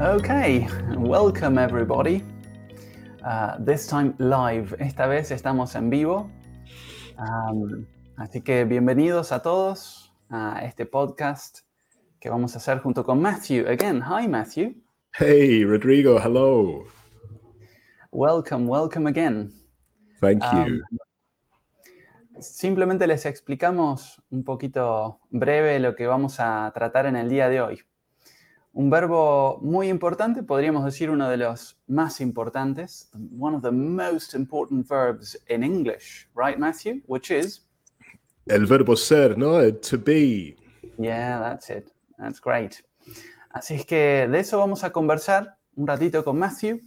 Okay, welcome everybody. Uh, this time live. Esta vez estamos en vivo. Um, así que bienvenidos a todos a este podcast que vamos a hacer junto con Matthew. Again, hi Matthew. Hey, Rodrigo, hello. Welcome, welcome again. Thank you. Um, simplemente les explicamos un poquito breve lo que vamos a tratar en el día de hoy. Un verbo muy importante, podríamos decir uno de los más importantes, one of the most important verbs in English, right, Matthew? Which is? El verbo ser, ¿no? To be. Yeah, that's it. That's great. Así es que de eso vamos a conversar un ratito con Matthew.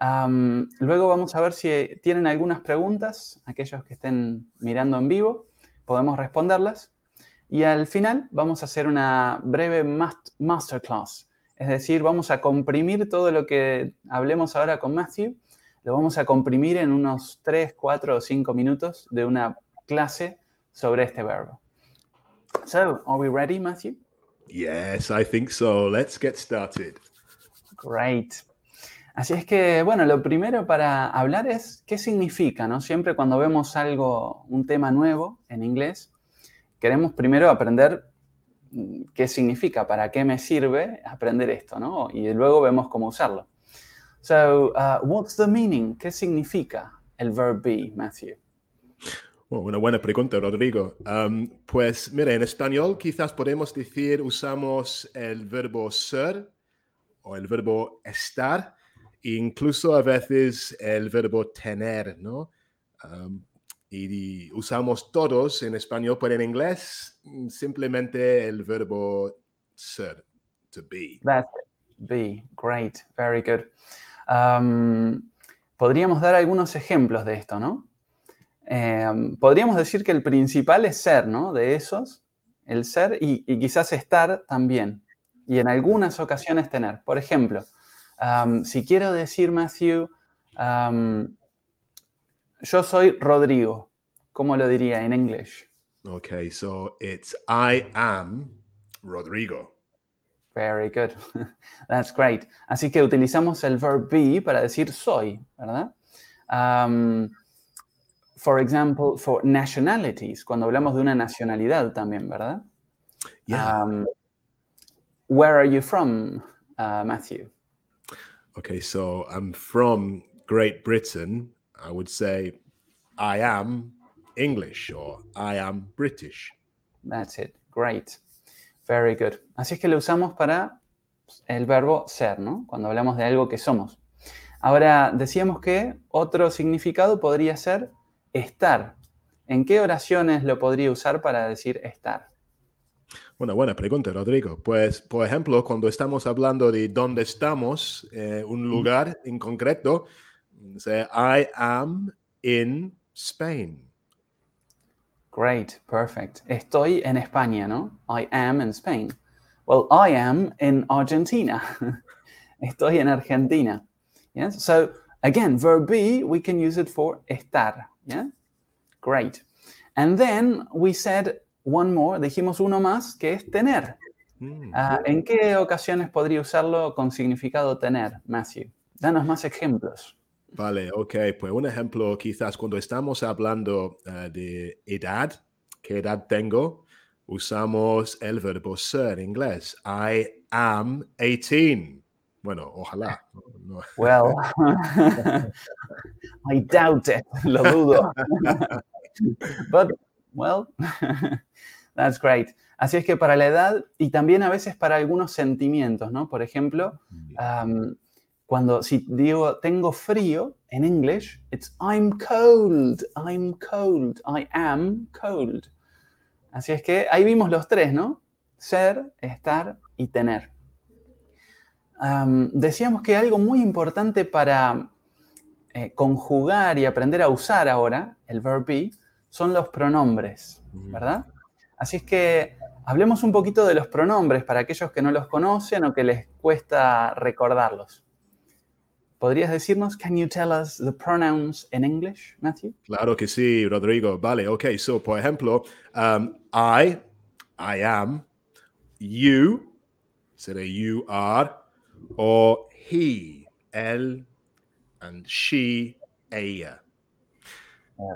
Um, luego vamos a ver si tienen algunas preguntas, aquellos que estén mirando en vivo, podemos responderlas. Y al final vamos a hacer una breve masterclass. Es decir, vamos a comprimir todo lo que hablemos ahora con Matthew, lo vamos a comprimir en unos 3, 4 o 5 minutos de una clase sobre este verbo. So, are we ready, Matthew? Yes, I think so. Let's get started. Great. Así es que, bueno, lo primero para hablar es qué significa, ¿no? Siempre cuando vemos algo, un tema nuevo en inglés, queremos primero aprender qué significa, para qué me sirve aprender esto, ¿no? Y luego vemos cómo usarlo. So, uh, what's the meaning? ¿Qué significa el verb be, Matthew? una buena pregunta, Rodrigo. Um, pues mira, en español quizás podemos decir, usamos el verbo ser o el verbo estar, incluso a veces el verbo tener, ¿no? Um, y usamos todos en español, pero en inglés mm, simplemente el verbo ser, to be. That's Be. Great. Very good. Um, podríamos dar algunos ejemplos de esto, ¿no? Em, podríamos decir que el principal es ser, ¿no? De esos, el ser y, quizás estar también. Y en algunas ocasiones tener. Por ejemplo, um, si quiero decir, Matthew, um, yo soy Rodrigo. ¿Cómo lo diría en inglés? Okay, so it's I am Rodrigo. Very good. That's great. Así que utilizamos el verb be para decir soy, ¿verdad? Um, for example, for nationalities, cuando hablamos de una nacionalidad también, ¿verdad? Yeah. Um, where are you from, uh, Matthew? Okay, so I'm from Great Britain. I would say I am English or I am British. That's it. Great. Very good. Así es que lo usamos para el verbo ser, ¿no? Cuando hablamos de algo que somos. Ahora, decíamos que otro significado podría ser estar. ¿En qué oraciones lo podría usar para decir estar? Una buena pregunta, Rodrigo. Pues, por ejemplo, cuando estamos hablando de dónde estamos, eh, un lugar en concreto, say, I am in Spain. Great, perfect. Estoy en España, ¿no? I am in Spain. Well, I am in Argentina. Estoy en Argentina. Yes. So again, verb be, we can use it for estar. Yeah. Great. And then we said one more. Dijimos uno más que es tener. Mm. Uh, ¿En qué ocasiones podría usarlo con significado tener, Matthew? Danos más ejemplos. Vale, ok. Pues un ejemplo, quizás cuando estamos hablando uh, de edad, ¿qué edad tengo? Usamos el verbo ser en inglés. I am 18. Bueno, ojalá. No. Well, I doubt it. Lo dudo. But, well, that's great. Así es que para la edad y también a veces para algunos sentimientos, ¿no? Por ejemplo, um, cuando si digo tengo frío en English, it's I'm cold, I'm cold, I am cold. Así es que ahí vimos los tres, ¿no? Ser, estar y tener. decíamos que algo muy importante para eh, conjugar y aprender a usar ahora el verb be son los pronombres, ¿verdad? Así es que hablemos un poquito de los pronombres para aquellos que no los conocen o que les cuesta recordarlos. ¿Podrías decirnos, can you tell us the pronouns in English, Matthew? Claro que sí, Rodrigo. Vale, ok. So, por ejemplo, um, I, I am, you, será you are, or he, él, and she, ella.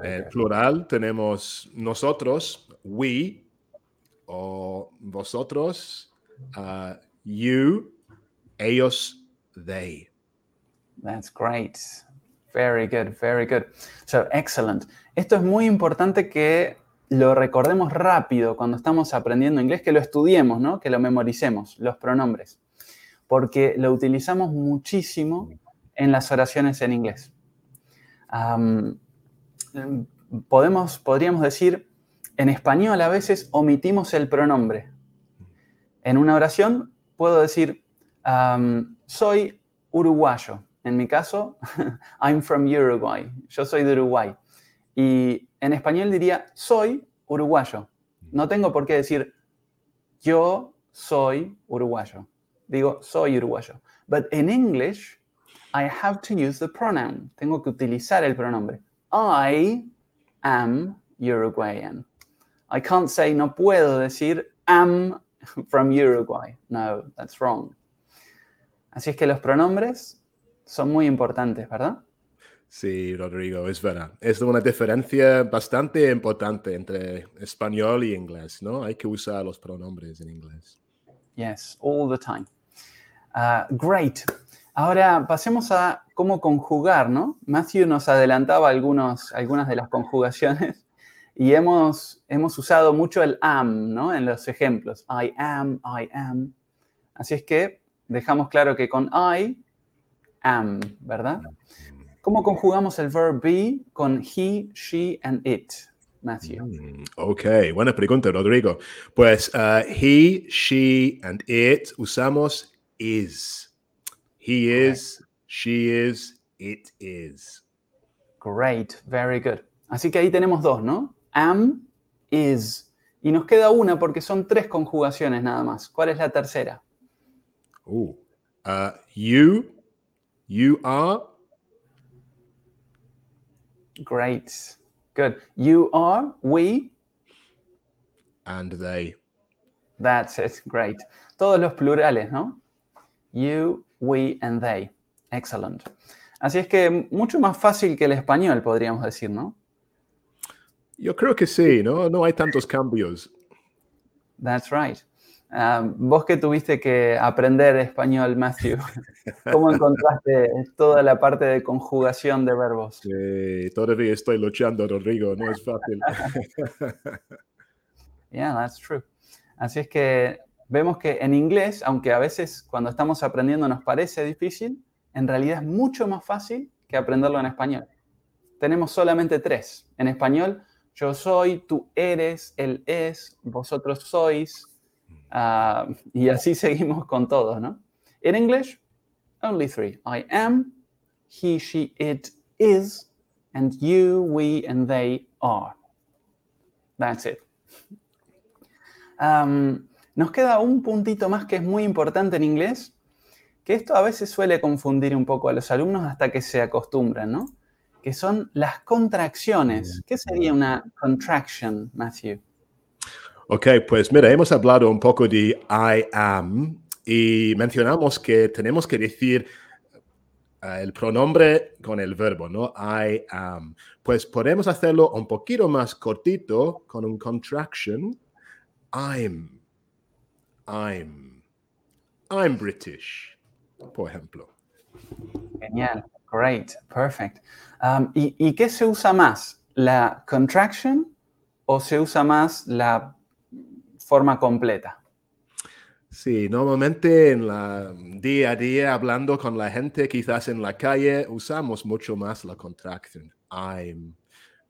En plural tenemos nosotros, we, o vosotros, uh, you, ellos, they. That's great. Very good, very good. So, excellent. Esto es muy importante que lo recordemos rápido cuando estamos aprendiendo inglés, que lo estudiemos, ¿no? Que lo memoricemos, los pronombres, porque lo utilizamos muchísimo en las oraciones en inglés. podemos, podríamos decir, en español a veces omitimos el pronombre. En una oración puedo decir, soy uruguayo. En mi caso, I'm from Uruguay. Yo soy de Uruguay. Y en español diría, soy uruguayo. No tengo por qué decir, yo soy uruguayo. Digo, soy uruguayo. But in English, I have to use the pronoun. Tengo que utilizar el pronombre. I am Uruguayan. I can't say, no puedo decir, am from Uruguay. No, that's wrong. Así es que los pronombres son muy importantes, ¿verdad? Sí, Rodrigo, es verdad. Es una diferencia bastante importante entre español y inglés, ¿no? Hay que usar los pronombres en inglés. Yes, all the time. Uh, great. Ahora pasemos a cómo conjugar, ¿no? Matthew nos adelantaba algunos, algunas de las conjugaciones y hemos, hemos usado mucho el am, ¿no? En los ejemplos. I am, I am. Así es que dejamos claro que con I, am, ¿verdad? ¿Cómo conjugamos el verb be con he, she and it, Matthew? Mm, ok, buena pregunta, Rodrigo. Pues uh, he, she and it usamos is. He is, she is, it is. Great, very good. Así que ahí tenemos dos, ¿no? Am, is. Y nos queda una porque son tres conjugaciones nada más. ¿Cuál es la tercera? Uh, uh, you, you are. Great. Good. You are, we. And they. That's it. Great. Todos los plurales, ¿no? You, we, and they. Excellent. Así es que mucho más fácil que el español, podríamos decir, ¿no? Yo creo que sí, ¿no? No hay tantos cambios. That's right. Um, vos que tuviste que aprender español, Matthew, ¿cómo encontraste toda la parte de conjugación de verbos? Sí, todavía estoy luchando, Rodrigo, no es fácil. yeah, that's true. Así es que vemos que en inglés, aunque a veces cuando estamos aprendiendo nos parece difícil, en realidad es mucho más fácil que aprenderlo en español. Tenemos solamente tres. En español, yo soy, tú eres, él es, vosotros sois, Uh, y así seguimos con todos, ¿no? In English, only three. I am, he, she, it is, and you, we, and they are. That's it. Um, nos queda un puntito más que es muy importante en inglés, que esto a veces suele confundir un poco a los alumnos hasta que se acostumbran, ¿no? Que son las contracciones. ¿Qué sería una contraction, Matthew? Ok, pues mira, hemos hablado un poco de I am y mencionamos que tenemos que decir uh, el pronombre con el verbo, ¿no? I am. Pues podemos hacerlo un poquito más cortito con un contraction. I'm. I'm. I'm British, por ejemplo. Genial. Great. Perfect. Um, ¿y, ¿Y qué se usa más? ¿La contraction o se usa más la forma completa. Sí, normalmente en la día a día hablando con la gente, quizás en la calle, usamos mucho más la contracción I'm.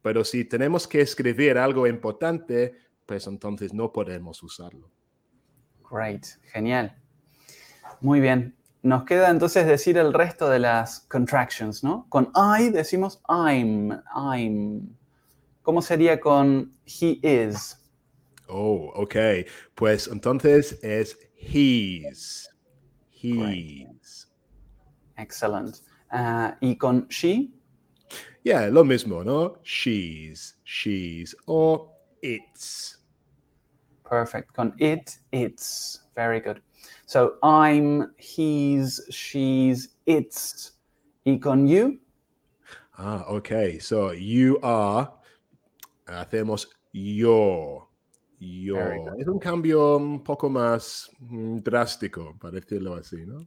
Pero si tenemos que escribir algo importante, pues entonces no podemos usarlo. Great, genial. Muy bien. Nos queda entonces decir el resto de las contractions, ¿no? Con I decimos I'm, I'm. ¿Cómo sería con he is? Oh, ok. Pues entonces es he's. He's. Excellent. Uh, ¿Y con she? Yeah, lo mismo, ¿no? She's, she's, or it's. Perfect. Con it, it's. Very good. So I'm, he's, she's, it's. Y con you, Ah, ok. So you are, hacemos yo. Yo. Es un cambio un poco más mm, drástico, para decirlo así, ¿no?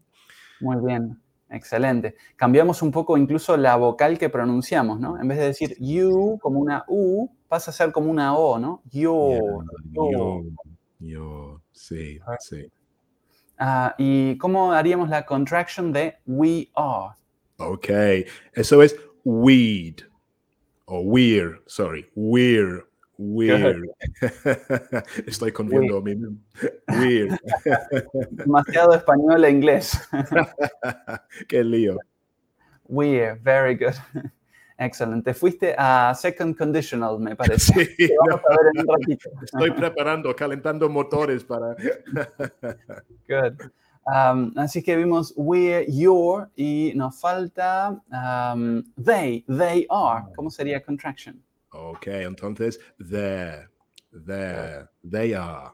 muy bien, excelente. Cambiamos un poco incluso la vocal que pronunciamos, ¿no? En vez de decir you como una U, pasa a ser como una O, ¿no? Yo. yo. Yo. Yo. Sí, sí. Ah, ¿Y cómo haríamos la contraction de we are? Ok. Eso es weed. O weird, sorry. Weird. Weird. Estoy confundiendo a mí mismo. Weird. Demasiado español e inglés. Qué lío. We're, very good. Excellent. Te fuiste a second conditional, me parece. Sí, vamos a ver en un ratito. Estoy preparando, calentando motores para. Good. Um, así que vimos we're, your y nos falta um, they, they are. ¿Cómo sería contraction? Ok, entonces, there, there, they are.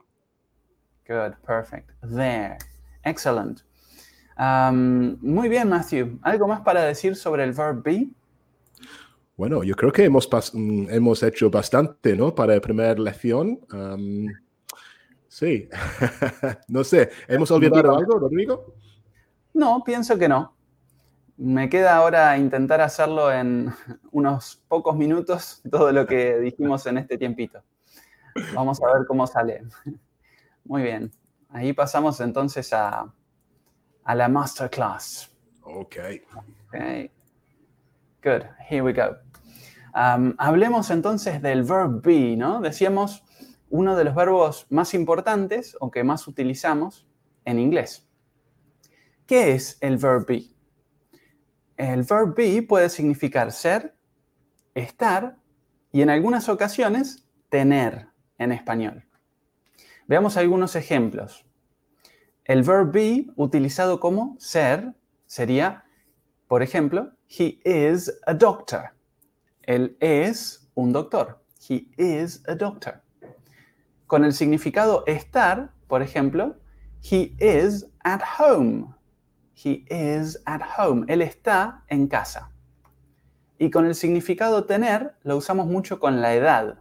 Good, perfect. There. Excellent. Um, muy bien, Matthew. ¿Algo más para decir sobre el verb be? Bueno, yo creo que hemos, mm, hemos hecho bastante, ¿no? Para la primera lección. Am, sí, no sé, ¿hemos olvidado algo, Rodrigo? No, pienso que no. Me queda ahora intentar hacerlo en unos pocos minutos, todo lo que dijimos en este tiempito. Vamos a ver cómo sale. Muy bien. Ahí pasamos entonces a, a la masterclass. Ok. Okay. Good. Here we go. Um, hablemos entonces del verb be, ¿no? Decíamos uno de los verbos más importantes o que más utilizamos en inglés. ¿Qué es el verb be? El verb be puede significar ser, estar y en algunas ocasiones tener en español. Veamos algunos ejemplos. El verb be utilizado como ser sería por ejemplo, he is a doctor. Él es un doctor. He is a doctor. Con el significado estar, por ejemplo, he is at home. He is at home. Él está en casa. Y con el significado tener, lo usamos mucho con la edad.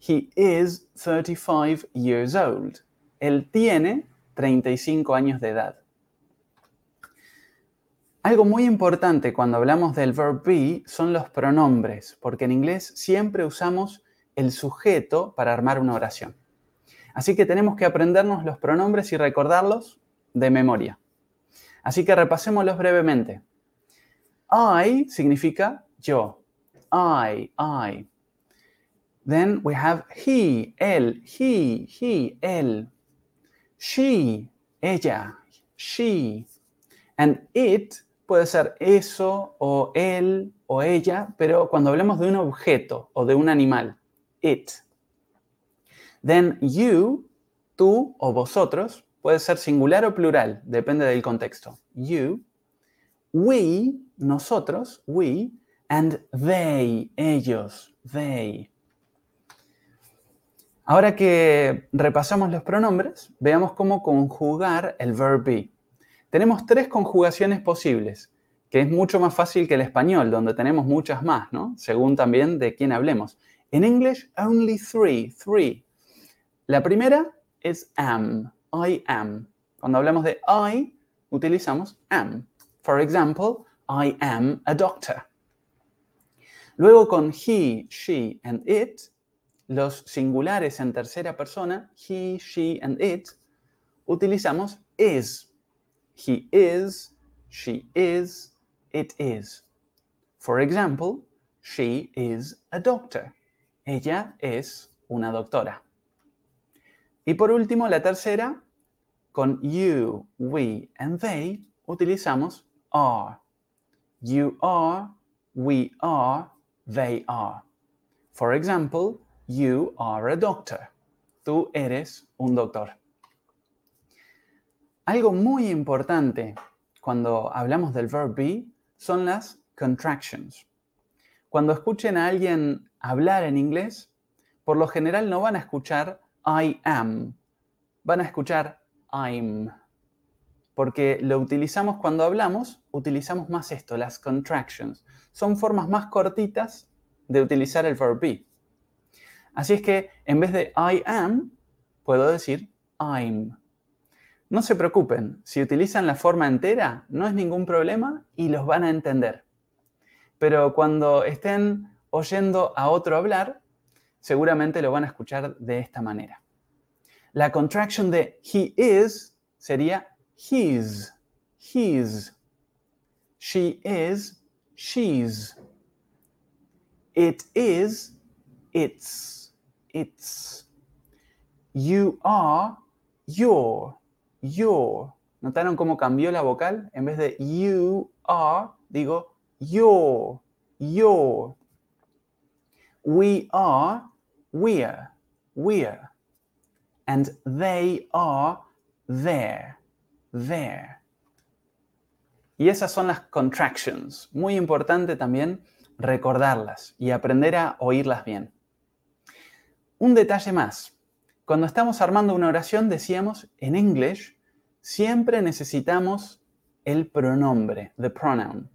He is 35 years old. Él tiene 35 años de edad. Algo muy importante cuando hablamos del verb be son los pronombres, porque en inglés siempre usamos el sujeto para armar una oración. Así que tenemos que aprendernos los pronombres y recordarlos de memoria. Así que repasémoslos brevemente. I significa yo. I, I. Then we have he, él, he, he, él. She, ella, she. And it puede ser eso o él o ella, pero cuando hablamos de un objeto o de un animal, it. Then you, tú o vosotros, puede ser singular o plural, depende del contexto. You, we, nosotros, we, and they, ellos, they. Ahora que repasamos los pronombres, veamos cómo conjugar el verb be. Tenemos tres conjugaciones posibles, que es mucho más fácil que el español, donde tenemos muchas más, ¿no? Según también de quién hablemos. En English, only three, three. La primera es am, I am. Cuando hablamos de I, utilizamos am. For example, I am a doctor. Luego con he, she and it, los singulares en tercera persona, he, she and it, utilizamos is. He is, she is, it is. For example, she is a doctor. Ella es una doctora. Y por último, la tercera, con you, we and they, utilizamos are. You are, we are, they are. For example, you are a doctor. Tú eres un doctor. Algo muy importante cuando hablamos del verb be son las contractions. Cuando escuchen a alguien hablar en inglés, por lo general no van a escuchar I am, van a escuchar I'm, porque lo utilizamos cuando hablamos, utilizamos más esto, las contractions. Son formas más cortitas de utilizar el verb be. Así es que en vez de I am, puedo decir I'm. No se preocupen, si utilizan la forma entera, no es ningún problema y los van a entender. Pero cuando estén oyendo a otro hablar, seguramente lo van a escuchar de esta manera. La contraction de he is sería his, his. She is, she's. It is, its, its. You are, your, your. ¿Notaron cómo cambió la vocal? En vez de you are, digo your, your. We are, we're, we're. And they are, there, there. Y esas son las contractions. Muy importante también recordarlas y aprender a oírlas bien. Un detalle más. Cuando estamos armando una oración, decíamos en English, siempre necesitamos el pronombre, the pronoun.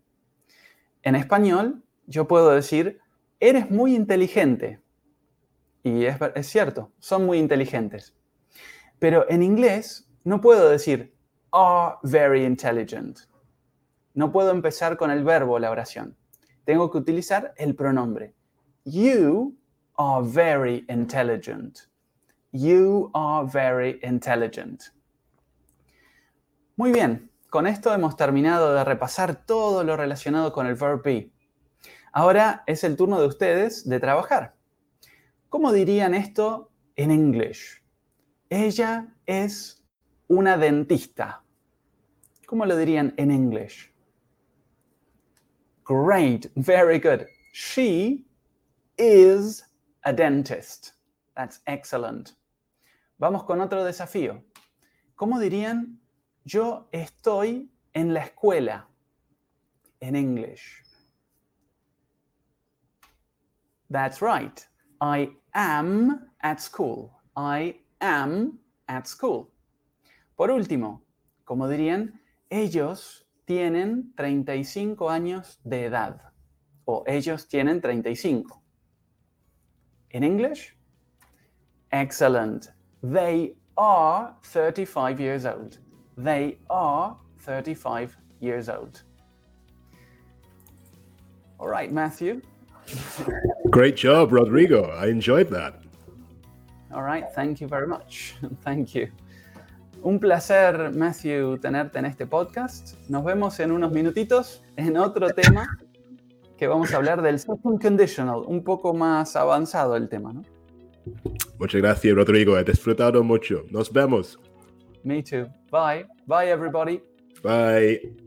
En español, yo puedo decir, eres muy inteligente. Y es, es, cierto, son muy inteligentes. Pero en inglés no puedo decir are very intelligent. No puedo empezar con el verbo la oración. Tengo que utilizar el pronombre. You are very intelligent. You are very intelligent. Muy bien, con esto hemos terminado de repasar todo lo relacionado con el verb be. Ahora es el turno de ustedes de trabajar. ¿Cómo dirían esto en English? Ella es una dentista. ¿Cómo lo dirían en English? Great, very good. She is a dentist. That's excellent. Vamos con otro desafío. ¿Cómo dirían yo estoy en la escuela en English? That's right. I am at school. I am at school. Por último, como dirían, ellos tienen 35 años de edad. O ellos tienen 35. In English? Excellent. They are 35 years old. They are 35 years old. All right, Matthew. Great job, Rodrigo. I enjoyed that. All right, thank you very much. thank you. Un placer, Matthew, tenerte en este podcast. Nos vemos en unos minutitos en otro tema que vamos a hablar del second conditional, un poco más avanzado el tema, ¿no? Muchas gracias, Rodrigo. He disfrutado mucho. Nos vemos. Me too. Bye. Bye, everybody. Bye.